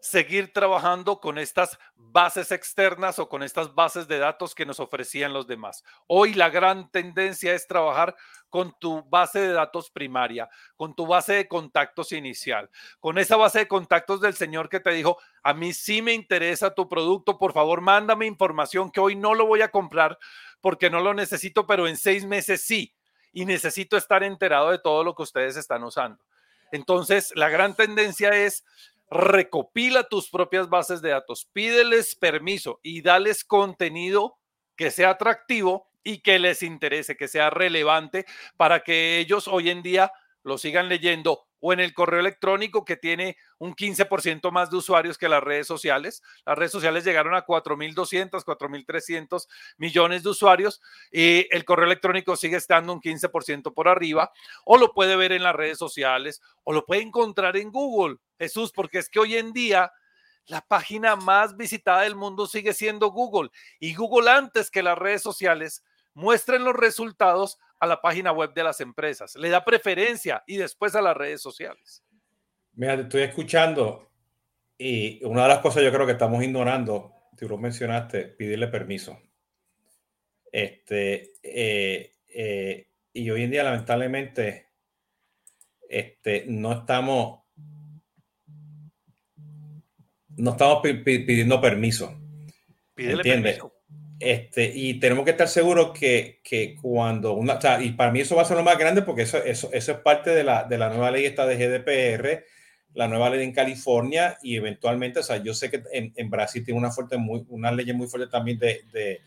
seguir trabajando con estas bases externas o con estas bases de datos que nos ofrecían los demás. Hoy la gran tendencia es trabajar con tu base de datos primaria, con tu base de contactos inicial, con esa base de contactos del señor que te dijo, a mí sí me interesa tu producto, por favor, mándame información que hoy no lo voy a comprar porque no lo necesito, pero en seis meses sí, y necesito estar enterado de todo lo que ustedes están usando. Entonces, la gran tendencia es recopila tus propias bases de datos, pídeles permiso y dales contenido que sea atractivo y que les interese, que sea relevante para que ellos hoy en día lo sigan leyendo o en el correo electrónico que tiene un 15% más de usuarios que las redes sociales. Las redes sociales llegaron a 4.200, 4.300 millones de usuarios y el correo electrónico sigue estando un 15% por arriba o lo puede ver en las redes sociales o lo puede encontrar en Google. Jesús, porque es que hoy en día la página más visitada del mundo sigue siendo Google y Google antes que las redes sociales muestren los resultados a la página web de las empresas, le da preferencia y después a las redes sociales. Mira, te estoy escuchando y una de las cosas yo creo que estamos ignorando, tú lo mencionaste, pedirle permiso. Este, eh, eh, y hoy en día lamentablemente este, no estamos no estamos pidiendo permiso. Pídele permiso. Este, y tenemos que estar seguros que, que cuando una, o sea, y para mí eso va a ser lo más grande porque eso, eso, eso es parte de la, de la nueva ley esta de GDPR, la nueva ley en California y eventualmente, o sea, yo sé que en, en Brasil tiene una fuerte, muy, una ley muy fuerte también de, de,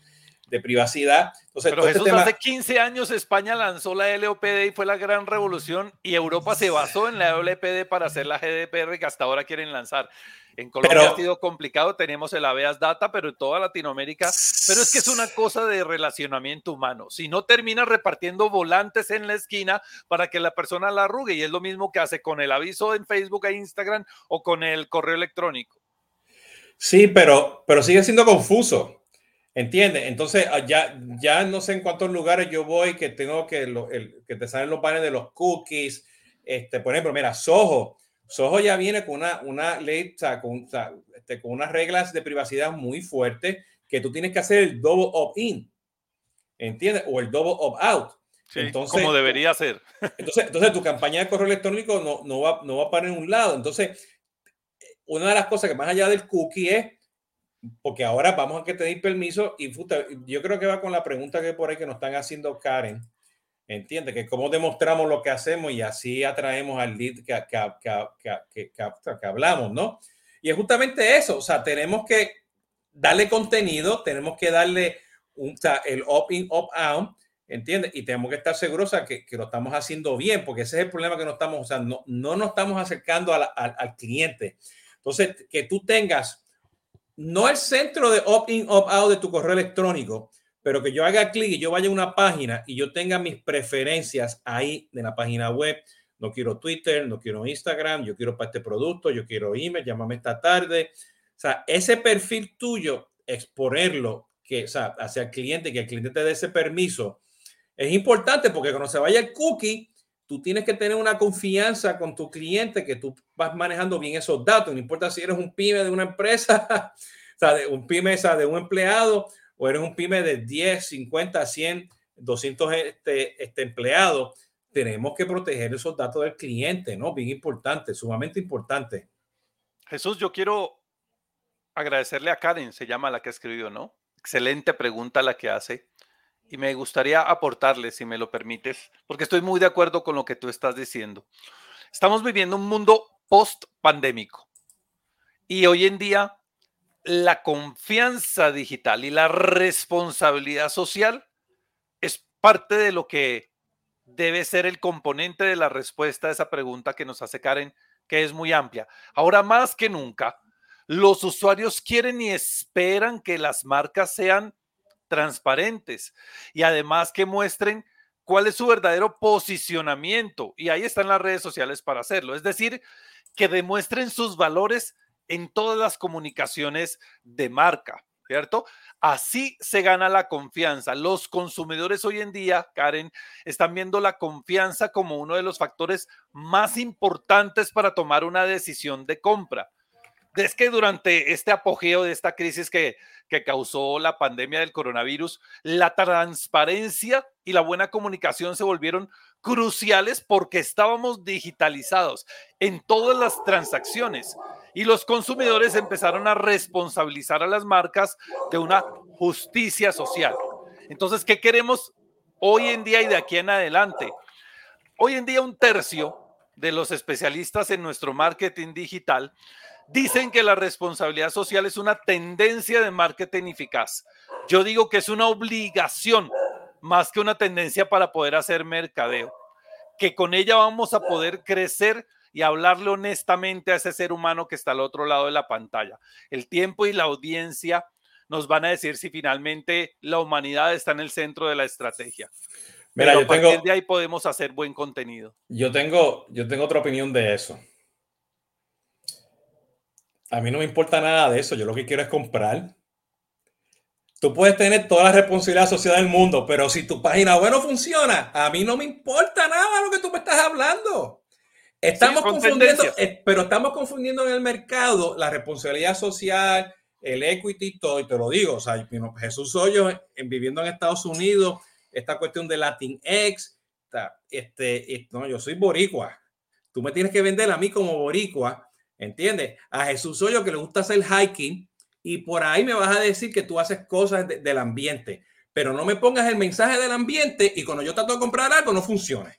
de privacidad. Entonces, Pero este hace 15 años España lanzó la LOPD y fue la gran revolución y Europa se basó en la LOPD para hacer la GDPR que hasta ahora quieren lanzar. En Colombia ha sido complicado, tenemos el Aveas Data, pero en toda Latinoamérica, pero es que es una cosa de relacionamiento humano. Si no termina repartiendo volantes en la esquina para que la persona la arrugue, y es lo mismo que hace con el aviso en Facebook e Instagram o con el correo electrónico. Sí, pero, pero sigue siendo confuso. ¿Entiendes? Entonces, ah, ya, ya no sé en cuántos lugares yo voy que tengo que, el, que te salen los paneles de los cookies. Este, por ejemplo, mira, Soho. Soho ya viene con una, una ley, o sea, con, este, con unas reglas de privacidad muy fuertes que tú tienes que hacer el double opt-in. ¿Entiendes? O el double opt-out. entonces, como debería ser. (laughs) Entonces, entonces, tu campaña de correo electrónico no, no, va, no va a parar en un lado. Entonces, una de las cosas que más allá del cookie es porque ahora vamos a que tener permiso y yo creo que va con la pregunta que por ahí que nos están haciendo Karen. Entiende que cómo demostramos lo que hacemos y así atraemos al lead que, que, que, hablamos, ¿no? Y es justamente eso, o sea, tenemos que darle contenido, tenemos que darle un, el opt-in, opt-out, ¿entiendes? Y tenemos que estar seguros que, que, lo estamos haciendo bien, porque ese es el problema que no estamos, o sea, no, no nos estamos acercando al cliente. Entonces, que tú tengas no el centro de opt-in, opt-out de tu correo electrónico, pero que yo haga clic y yo vaya a una página y yo tenga mis preferencias ahí en la página web. No quiero Twitter, no quiero Instagram, yo quiero para este producto, yo quiero email, llámame esta tarde. O sea, ese perfil tuyo, exponerlo que, o sea, hacia el cliente, que el cliente te dé ese permiso, es importante porque cuando se vaya el cookie, tú tienes que tener una confianza con tu cliente que tú vas manejando bien esos datos. No importa si eres un pyme de una empresa, (laughs) o sea, de un pyme de un empleado, o eres un pyme de 10, 50, 100, 200 este, este empleados. Tenemos que proteger esos datos del cliente, ¿no? Bien importante, sumamente importante. Jesús, yo quiero agradecerle a Karen, se llama la que ha escribió, ¿no? Excelente pregunta la que hace y me gustaría aportarle, si me lo permites, porque estoy muy de acuerdo con lo que tú estás diciendo. Estamos viviendo un mundo post-pandémico y hoy en día la confianza digital y la responsabilidad social es parte de lo que debe ser el componente de la respuesta a esa pregunta que nos hace Karen, que es muy amplia. Ahora más que nunca, los usuarios quieren y esperan que las marcas sean transparentes y además que muestren cuál es su verdadero posicionamiento. Y ahí están las redes sociales para hacerlo. Es decir, que demuestren sus valores en todas las comunicaciones de marca, ¿cierto? Así se gana la confianza. Los consumidores hoy en día, Karen, están viendo la confianza como uno de los factores más importantes para tomar una decisión de compra es que durante este apogeo de esta crisis que, que causó la pandemia del coronavirus, la transparencia y la buena comunicación se volvieron cruciales porque estábamos digitalizados en todas las transacciones y los consumidores empezaron a responsabilizar a las marcas de una justicia social. Entonces, ¿qué queremos hoy en día y de aquí en adelante? Hoy en día un tercio de los especialistas en nuestro marketing digital Dicen que la responsabilidad social es una tendencia de marketing eficaz. Yo digo que es una obligación más que una tendencia para poder hacer mercadeo. Que con ella vamos a poder crecer y hablarle honestamente a ese ser humano que está al otro lado de la pantalla. El tiempo y la audiencia nos van a decir si finalmente la humanidad está en el centro de la estrategia. Mira, Pero a partir de ahí podemos hacer buen contenido. Yo tengo, yo tengo otra opinión de eso. A mí no me importa nada de eso. Yo lo que quiero es comprar. Tú puedes tener toda la responsabilidad social del mundo, pero si tu página web no funciona, a mí no me importa nada lo que tú me estás hablando. Estamos confundiendo, eh, pero estamos confundiendo en el mercado la responsabilidad social, el equity todo. Y te lo digo, o sea, Jesús Hoyos, en, viviendo en Estados Unidos, esta cuestión de Latinx, este, no, yo soy boricua. Tú me tienes que vender a mí como boricua ¿Entiendes? A Jesús yo que le gusta hacer hiking y por ahí me vas a decir que tú haces cosas del ambiente, pero no me pongas el mensaje del ambiente y cuando yo trato de comprar algo no funcione.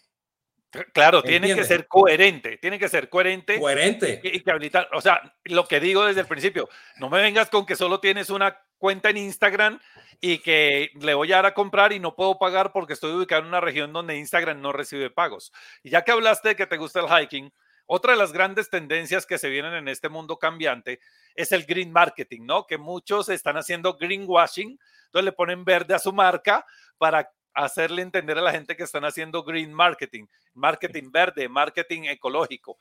Claro, tiene que ser coherente, tiene que ser coherente. Coherente. Y, que habilitar, o sea, lo que digo desde el principio, no me vengas con que solo tienes una cuenta en Instagram y que le voy a dar a comprar y no puedo pagar porque estoy ubicado en una región donde Instagram no recibe pagos. Y ya que hablaste de que te gusta el hiking, otra de las grandes tendencias que se vienen en este mundo cambiante es el green marketing, ¿no? Que muchos están haciendo greenwashing, entonces le ponen verde a su marca para hacerle entender a la gente que están haciendo green marketing, marketing verde, marketing ecológico.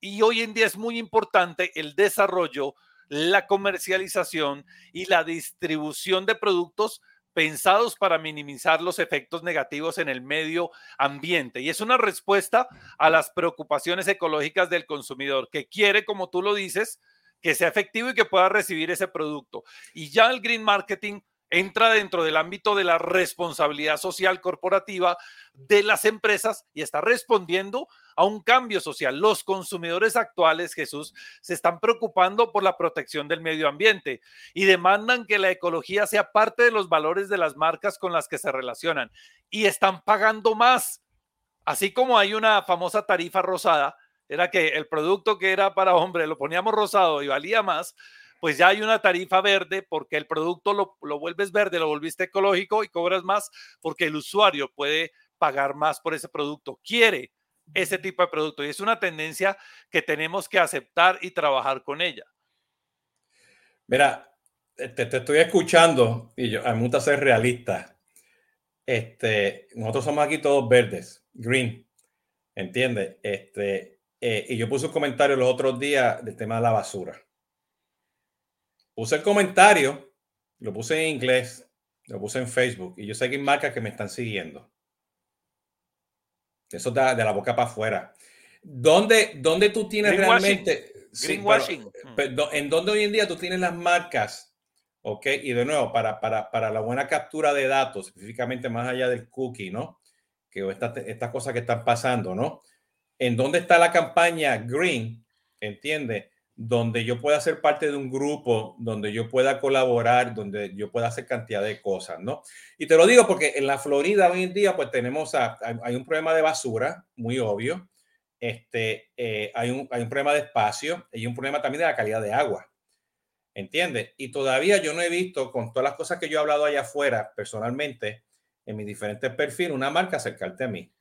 Y hoy en día es muy importante el desarrollo, la comercialización y la distribución de productos pensados para minimizar los efectos negativos en el medio ambiente. Y es una respuesta a las preocupaciones ecológicas del consumidor, que quiere, como tú lo dices, que sea efectivo y que pueda recibir ese producto. Y ya el green marketing entra dentro del ámbito de la responsabilidad social corporativa de las empresas y está respondiendo a un cambio social. Los consumidores actuales, Jesús, se están preocupando por la protección del medio ambiente y demandan que la ecología sea parte de los valores de las marcas con las que se relacionan y están pagando más. Así como hay una famosa tarifa rosada, era que el producto que era para hombre lo poníamos rosado y valía más, pues ya hay una tarifa verde porque el producto lo, lo, vuelves verde, lo volviste ecológico y cobras más porque el usuario puede pagar más por ese producto, quiere ese tipo de producto y es una tendencia que tenemos que aceptar y trabajar con ella. Mira, te, te estoy escuchando y yo, a mí me gusta ser realista. Este, nosotros somos aquí todos verdes, green, ¿entiendes? Este, eh, y yo puse un comentario los otros días del tema de la basura puse el comentario, lo puse en inglés, lo puse en Facebook y yo sé que hay marcas que me están siguiendo. Eso da de la boca para afuera. ¿Dónde, dónde tú tienes realmente... Greenwashing. ¿En dónde hoy en día tú tienes las marcas? Ok, y de nuevo, para, para, para la buena captura de datos, específicamente más allá del cookie, ¿no? Que estas esta cosas que están pasando, ¿no? ¿En dónde está la campaña Green? ¿Entiendes? Donde yo pueda ser parte de un grupo, donde yo pueda colaborar, donde yo pueda hacer cantidad de cosas, ¿no? Y te lo digo porque en la Florida hoy en día, pues tenemos, hay un problema de basura, muy obvio, este, eh, hay, un, hay un problema de espacio y un problema también de la calidad de agua, ¿entiendes? Y todavía yo no he visto, con todas las cosas que yo he hablado allá afuera, personalmente, en mis diferentes perfiles, una marca acercarte a mí.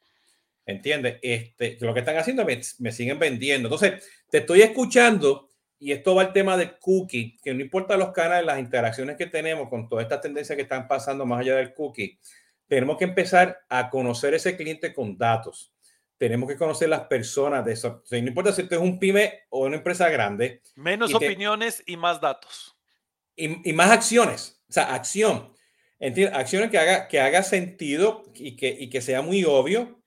¿Entiendes? Este, lo que están haciendo me, me, siguen vendiendo. Entonces, te estoy escuchando y esto va al tema de cookie, que no importa los canales, las interacciones que tenemos con todas estas tendencias que están pasando más allá del cookie, tenemos que empezar a conocer ese cliente con datos. Tenemos que conocer las personas de eso. no importa si tú es un pyme o una empresa grande. Menos opiniones y más datos. Y, y, más acciones. O sea, acción. ¿Entiendes? Acciones que haga, que haga sentido y que, y que sea muy obvio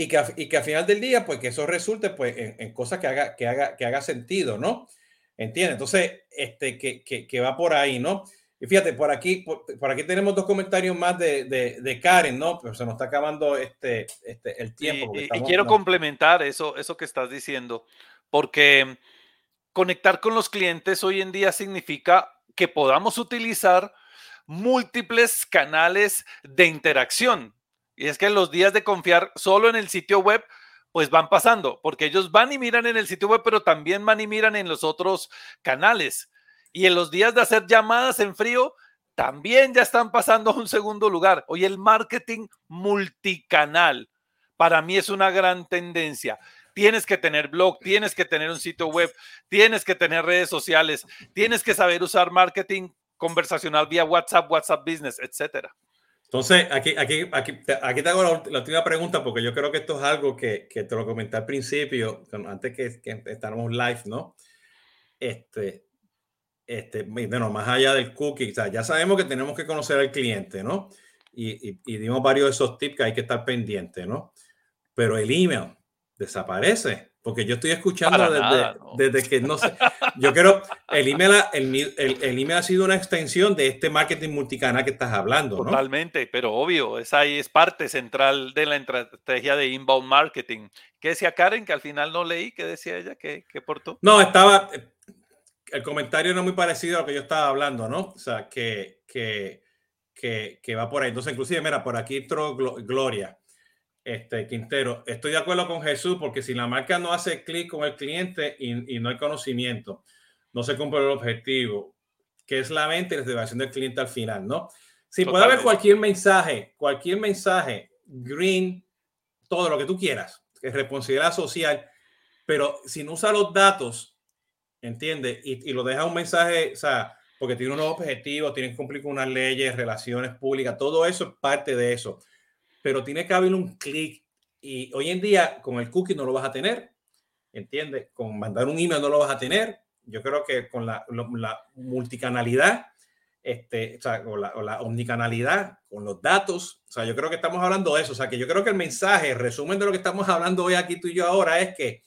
y que, y que al final del día, pues que eso resulte pues, en, cosas que haga, que, haga, que haga sentido, ¿no? ¿Entiendes? Entonces, este, que, que, que, va por ahí, ¿no? Y fíjate, por aquí, por, aquí tenemos dos comentarios más de, de, de, Karen, ¿no? Pero se nos está acabando este, este el tiempo. Y, y quiero complementar eso, eso que estás diciendo, porque conectar con los clientes hoy en día significa que podamos utilizar múltiples canales de interacción. Y es que los días de confiar solo en el sitio web, pues van pasando, porque ellos van y miran en el sitio web, pero también van y miran en los otros canales. Y en los días de hacer llamadas en frío, también ya están pasando a un segundo lugar. Hoy el marketing multicanal para mí es una gran tendencia. Tienes que tener blog, tienes que tener un sitio web, tienes que tener redes sociales, tienes que saber usar marketing conversacional vía WhatsApp, WhatsApp Business, etcétera. Entonces, aquí, aquí, aquí, aquí te hago la, última pregunta porque yo creo que esto es algo que, que te lo comenté al principio, antes que, que live, ¿no? Este, este, bueno, más allá del cookie, o sea, ya sabemos que tenemos que conocer al cliente, ¿no? Y, y, y dimos varios de esos tips que hay que estar pendiente, ¿no? Pero el email desaparece. Porque yo estoy escuchando desde, nada, no. desde, que no sé. Yo creo, el email, el, el, el, email ha sido una extensión de este marketing multicanal que estás hablando. ¿no? Totalmente, pero obvio, es ahí es parte central de la estrategia de inbound marketing. ¿Qué decía Karen? Que al final no leí, ¿qué decía ella? ¿Qué, qué portó? No, estaba. El comentario no muy parecido a lo que yo estaba hablando, ¿no? O sea, que, que, que, que va por ahí. Entonces, inclusive, mira, por aquí entró Gloria este, Quintero, estoy de acuerdo con Jesús porque si la marca no hace clic con el cliente y, y, no hay conocimiento, no se cumple el objetivo. que es la mente y la satisfacción del cliente al final, ¿no? Si puede haber cualquier mensaje, cualquier mensaje, green, todo lo que tú quieras, que es responsabilidad social, pero si no usa los datos, ¿entiendes? Y, y, lo deja un mensaje, o sea, porque tiene unos objetivos, tiene que cumplir con unas leyes, relaciones públicas, todo eso es parte de eso. Pero tiene que haber un clic y hoy en día con el cookie no lo vas a tener, ¿entiendes? Con mandar un email no lo vas a tener. Yo creo que con la, la multicanalidad, este, o, sea, o, la, o, la, omnicanalidad, con los datos, o sea, yo creo que estamos hablando de eso. O sea, que yo creo que el mensaje, el resumen de lo que estamos hablando hoy aquí tú y yo ahora es que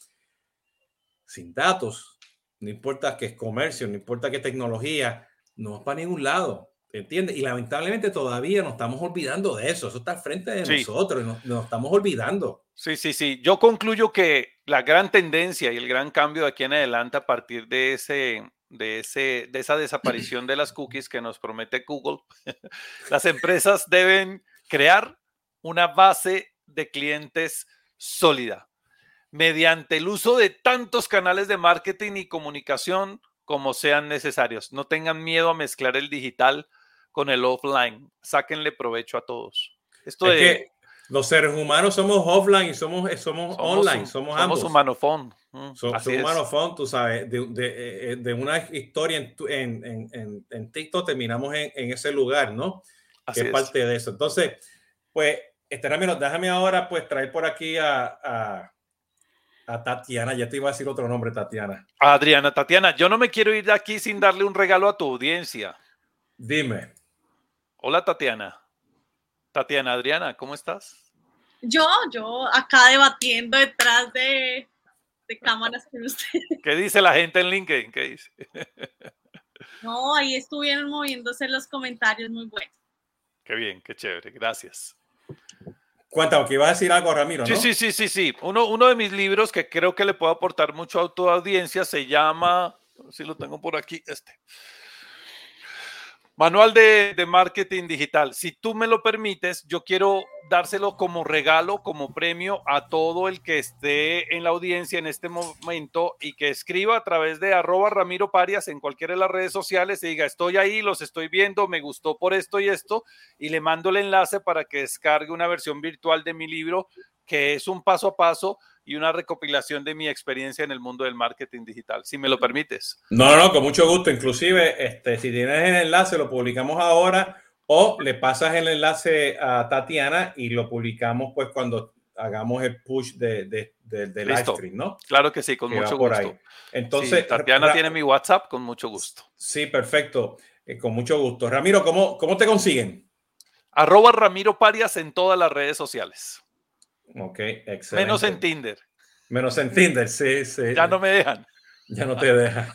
sin datos, no importa que es comercio, no importa qué tecnología, no va para ningún lado. ¿Entiendes? Y lamentablemente todavía nos estamos olvidando de eso. Eso está al frente de sí. nosotros y nos, nos, estamos olvidando. Sí, sí, sí. Yo concluyo que la gran tendencia y el gran cambio de aquí en adelante a partir de ese, de, ese, de esa desaparición de las cookies que nos promete Google, (laughs) las empresas deben crear una base de clientes sólida mediante el uso de tantos canales de marketing y comunicación como sean necesarios. No tengan miedo a mezclar el digital con el offline. Sáquenle provecho a todos. Esto es de, que los seres humanos somos offline y somos, somos, somos online, somos, ambos. Somos humanofón. Mm, so, humanofón, tú sabes, de, de, de, una historia en, en, en, en TikTok terminamos en, en, ese lugar, ¿no? Así que es parte de eso. Entonces, pues, este Ramiro, déjame ahora pues traer por aquí a, a, a, Tatiana. Ya te iba a decir otro nombre, Tatiana. Adriana, Tatiana, yo no me quiero ir de aquí sin darle un regalo a tu audiencia. Dime. Hola, Tatiana. Tatiana, Adriana, ¿cómo estás? Yo, yo acá debatiendo detrás de, de cámaras con usted. ¿Qué dice la gente en LinkedIn? ¿Qué dice? (laughs) No, ahí estuvieron moviéndose los comentarios muy buenos. Qué bien, qué chévere, gracias. Cuéntame, que iba a decir algo, Ramiro, ¿no? Sí, sí, sí, sí, sí. Uno, uno de mis libros que creo que le puedo aportar mucho a tu audiencia se llama, si lo tengo por aquí, este. Manual de, de, marketing digital. Si tú me lo permites, yo quiero dárselo como regalo, como premio a todo el que esté en la audiencia en este momento y que escriba a través de arroba Ramiro Parias en cualquiera de las redes sociales y diga, estoy ahí, los estoy viendo, me gustó por esto y esto, y le mando el enlace para que descargue una versión virtual de mi libro, que es un paso a paso y una recopilación de mi experiencia en el mundo del marketing digital, si me lo permites. No, no, con mucho gusto. Inclusive, este, si tienes el enlace, lo publicamos ahora o le pasas el enlace a Tatiana y lo publicamos pues cuando hagamos el push de, de, de, de live stream, ¿no? Claro que sí, con que mucho gusto. Entonces, sí, Tatiana tiene mi WhatsApp con mucho gusto. Sí, perfecto. Eh, con mucho gusto. Ramiro, ¿cómo, ¿cómo te consiguen? Arroba Ramiro Parias en todas las redes sociales. Ok, excelente. Menos en Tinder. Menos en Tinder, sí, sí. Ya no me dejan. Ya no te dejan.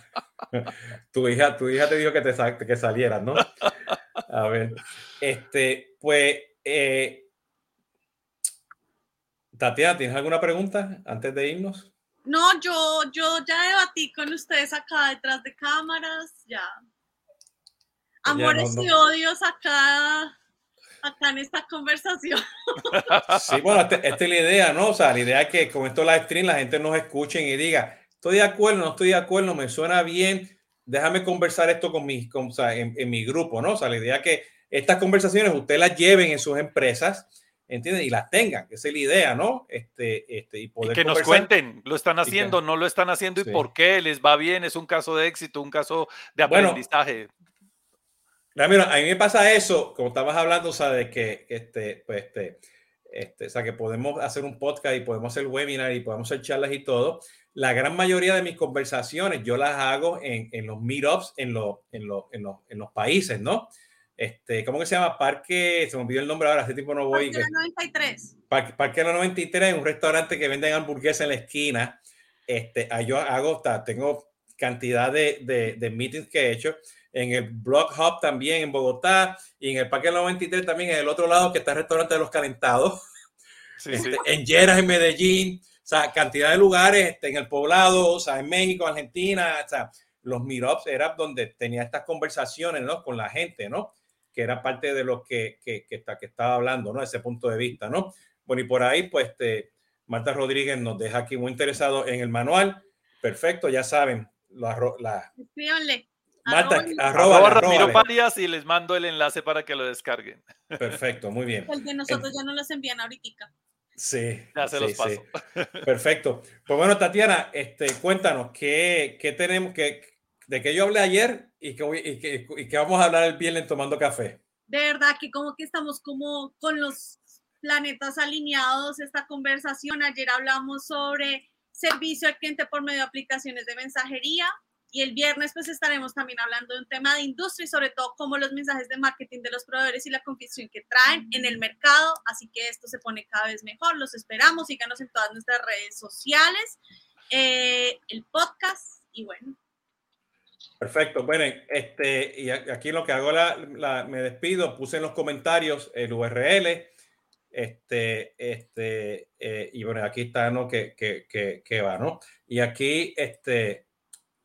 (laughs) tu, hija, tu hija te dijo que, te, que salieras, ¿no? A ver, este, pues, eh, Tatiana, ¿tienes alguna pregunta antes de irnos? No, yo, yo ya debatí con ustedes acá detrás de cámaras, ya. Amores no, no. y odios acá acá en esta conversación. Sí, bueno, esta, esta, es la idea, ¿no? O sea, la idea es que con esto live stream la gente nos escuche y diga, estoy de acuerdo, no estoy de acuerdo, me suena bien, déjame conversar esto con mi, con, o sea, en, en, mi grupo, ¿no? O sea, la idea es que estas conversaciones ustedes las lleven en sus empresas, ¿entienden? Y las tengan, esa es la idea, ¿no? Este, este, y poder y que conversar. nos cuenten, lo están haciendo, que, no lo están haciendo sí. y por qué, les va bien, es un caso de éxito, un caso de aprendizaje. Bueno, Ramiro, a mí me pasa eso, como estabas hablando, o sea, de que este, pues, este, este, o sea, que podemos hacer un podcast y podemos hacer webinar y podemos hacer charlas y todo. La gran mayoría de mis conversaciones yo las hago en, en los meetups en, lo, en, lo, en, lo, en, los países, ¿no? Este, ¿Cómo que se llama? Parque, se me olvidó el nombre ahora, hace tiempo no voy. Parque la 93. Parque, Parque la 93, un restaurante que venden hamburguesas en la esquina. Este, yo hago, tengo cantidad de, de, de meetings que he hecho en el Block Hub también en Bogotá y en el Parque 93 también en el otro lado que está el restaurante de los calentados. Sí, este, sí. En Lleras, en Medellín, o sea, cantidad de lugares este, en el poblado, o sea, en México, Argentina, o sea, los meetups era donde tenía estas conversaciones, ¿no? Con la gente, ¿no? Que era parte de lo que, que, que, está, que estaba hablando, ¿no? Ese punto de vista, ¿no? Bueno, y por ahí, pues, este, Marta Rodríguez nos deja aquí muy interesado en el manual. Perfecto, ya saben, la, la, Marta, arroba, Ramiro Parias y les mando el enlace para que lo descarguen. Perfecto, muy bien. El de nosotros ya no los envían ahorita. Sí. Ya se los paso. Perfecto. Pues bueno, Tatiana, este, cuéntanos, ¿qué, qué tenemos, que, de qué yo hablé ayer y que, y, y que vamos a hablar el viernes tomando café? De verdad que como que estamos como con los planetas alineados esta conversación. Ayer hablamos sobre servicio al cliente por medio de aplicaciones de mensajería y el viernes pues estaremos también hablando de un tema de industria y sobre todo cómo los mensajes de marketing de los proveedores y la confusión que traen en el mercado. Así que esto se pone cada vez mejor. Los esperamos. Síganos en todas nuestras redes sociales, eh, el podcast y bueno. Perfecto. Bueno, este, y aquí lo que hago, la, me despido, puse en los comentarios el URL este, este, eh, y bueno, aquí está, ¿no? Que, que, que, que, va, ¿no? Y aquí, este,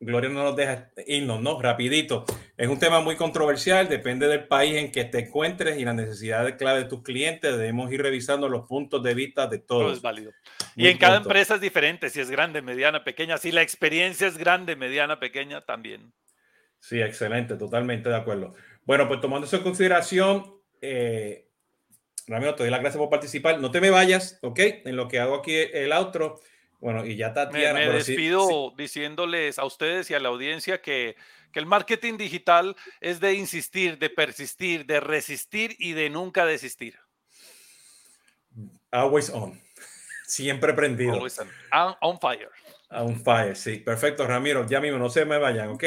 Gloria no nos deja irnos, ¿no? Rapidito. Es un tema muy controversial, depende del país en que te encuentres y la necesidad de clave de tus clientes. Debemos ir revisando los puntos de vista de todos. Todo es válido. y en cada empresa es diferente, si es grande, mediana, pequeña. Si la experiencia es grande, mediana, pequeña, también. Sí, excelente, totalmente de acuerdo. Bueno, pues tomando eso en consideración, eh, Ramiro, te doy las gracias por participar. No te me vayas, ¿ok? En lo que hago aquí el outro. Bueno, y ya Tatiana. Me, me despido diciéndoles a ustedes y a la audiencia que, que el marketing digital es de insistir, de persistir, de resistir y de nunca desistir. Always on. (laughs) Siempre prendido. Always on. on fire. On fire, sí. Perfecto, Ramiro. Ya mismo, no se me vayan, ¿ok?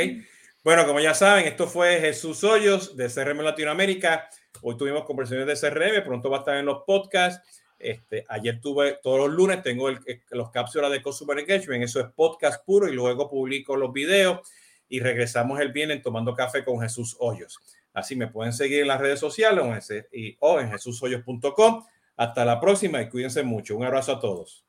Bueno, como ya saben, esto fue Jesús Hoyos de CRM Latinoamérica. Hoy tuvimos conversaciones de CRM, pronto va a estar en los podcasts. Este, ayer tuve, todos los lunes tengo los cápsulas de Consumer Engagement, eso es podcast puro y luego publico los videos y regresamos el viernes tomando café con Jesús Hoyos. Así me pueden seguir en las redes sociales o en, en jesushoyos.com. Hasta la próxima y cuídense mucho. Un abrazo a todos.